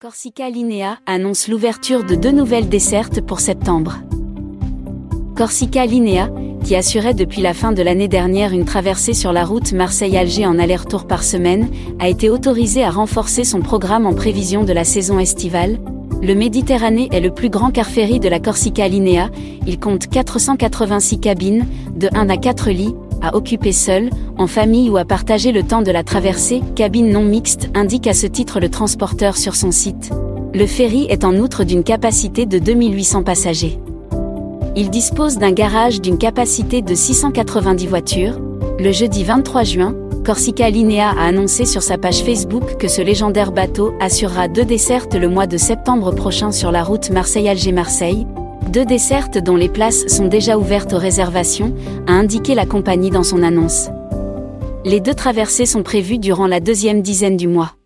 Corsica Linea annonce l'ouverture de deux nouvelles dessertes pour septembre. Corsica Linea, qui assurait depuis la fin de l'année dernière une traversée sur la route Marseille-Alger en aller-retour par semaine, a été autorisé à renforcer son programme en prévision de la saison estivale. Le Méditerranée est le plus grand car ferry de la Corsica Linea, il compte 486 cabines, de 1 à 4 lits, à occuper seul, en famille ou à partager le temps de la traversée, cabine non mixte, indique à ce titre le transporteur sur son site. Le ferry est en outre d'une capacité de 2800 passagers. Il dispose d'un garage d'une capacité de 690 voitures. Le jeudi 23 juin, Corsica Linea a annoncé sur sa page Facebook que ce légendaire bateau assurera deux dessertes le mois de septembre prochain sur la route Marseille-Alger-Marseille, deux dessertes dont les places sont déjà ouvertes aux réservations, a indiqué la compagnie dans son annonce. Les deux traversées sont prévues durant la deuxième dizaine du mois.